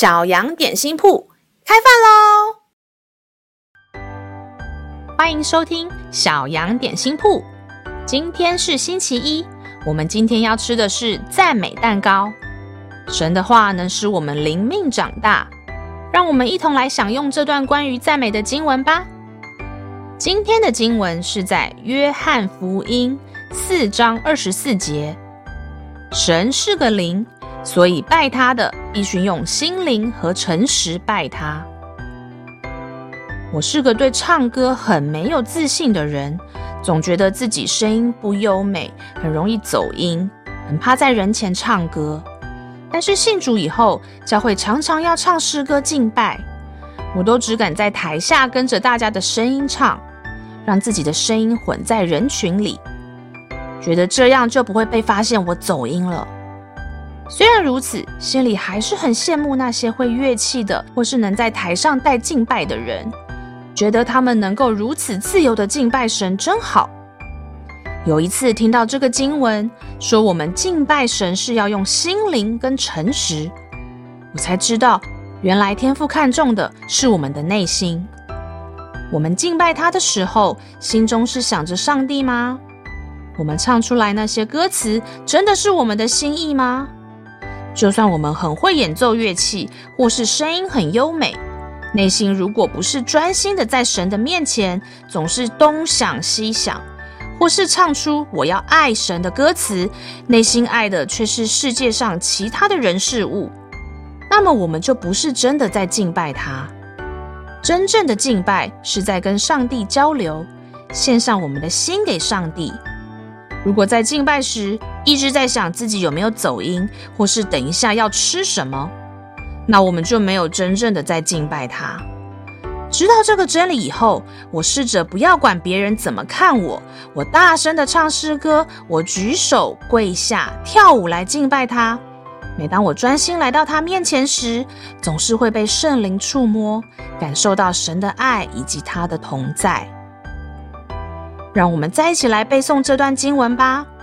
小羊点心铺开饭喽！欢迎收听小羊点心铺。今天是星期一，我们今天要吃的是赞美蛋糕。神的话能使我们灵命长大，让我们一同来享用这段关于赞美的经文吧。今天的经文是在约翰福音四章二十四节。神是个灵。所以拜他的必须用心灵和诚实拜他。我是个对唱歌很没有自信的人，总觉得自己声音不优美，很容易走音，很怕在人前唱歌。但是信主以后，教会常常要唱诗歌敬拜，我都只敢在台下跟着大家的声音唱，让自己的声音混在人群里，觉得这样就不会被发现我走音了。虽然如此，心里还是很羡慕那些会乐器的，或是能在台上带敬拜的人，觉得他们能够如此自由的敬拜神真好。有一次听到这个经文说，我们敬拜神是要用心灵跟诚实，我才知道，原来天父看重的是我们的内心。我们敬拜他的时候，心中是想着上帝吗？我们唱出来那些歌词，真的是我们的心意吗？就算我们很会演奏乐器，或是声音很优美，内心如果不是专心的在神的面前，总是东想西想，或是唱出“我要爱神”的歌词，内心爱的却是世界上其他的人事物，那么我们就不是真的在敬拜他。真正的敬拜是在跟上帝交流，献上我们的心给上帝。如果在敬拜时一直在想自己有没有走音，或是等一下要吃什么，那我们就没有真正的在敬拜他。知道这个真理以后，我试着不要管别人怎么看我，我大声的唱诗歌，我举手跪下跳舞来敬拜他。每当我专心来到他面前时，总是会被圣灵触摸，感受到神的爱以及他的同在。让我们再一起来背诵这段经文吧，《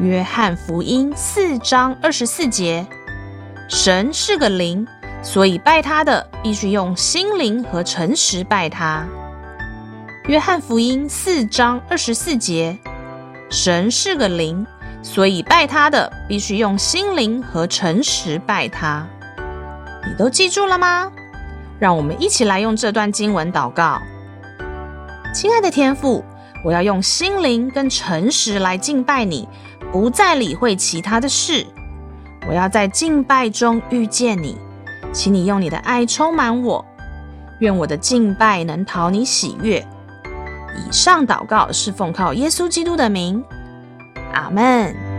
约翰福音》四章二十四节：神是个灵，所以拜他的必须用心灵和诚实拜他。《约翰福音》四章二十四节：神是个灵，所以拜他的必须用心灵和诚实拜他。你都记住了吗？让我们一起来用这段经文祷告，亲爱的天父。我要用心灵跟诚实来敬拜你，不再理会其他的事。我要在敬拜中遇见你，请你用你的爱充满我。愿我的敬拜能讨你喜悦。以上祷告是奉靠耶稣基督的名，阿门。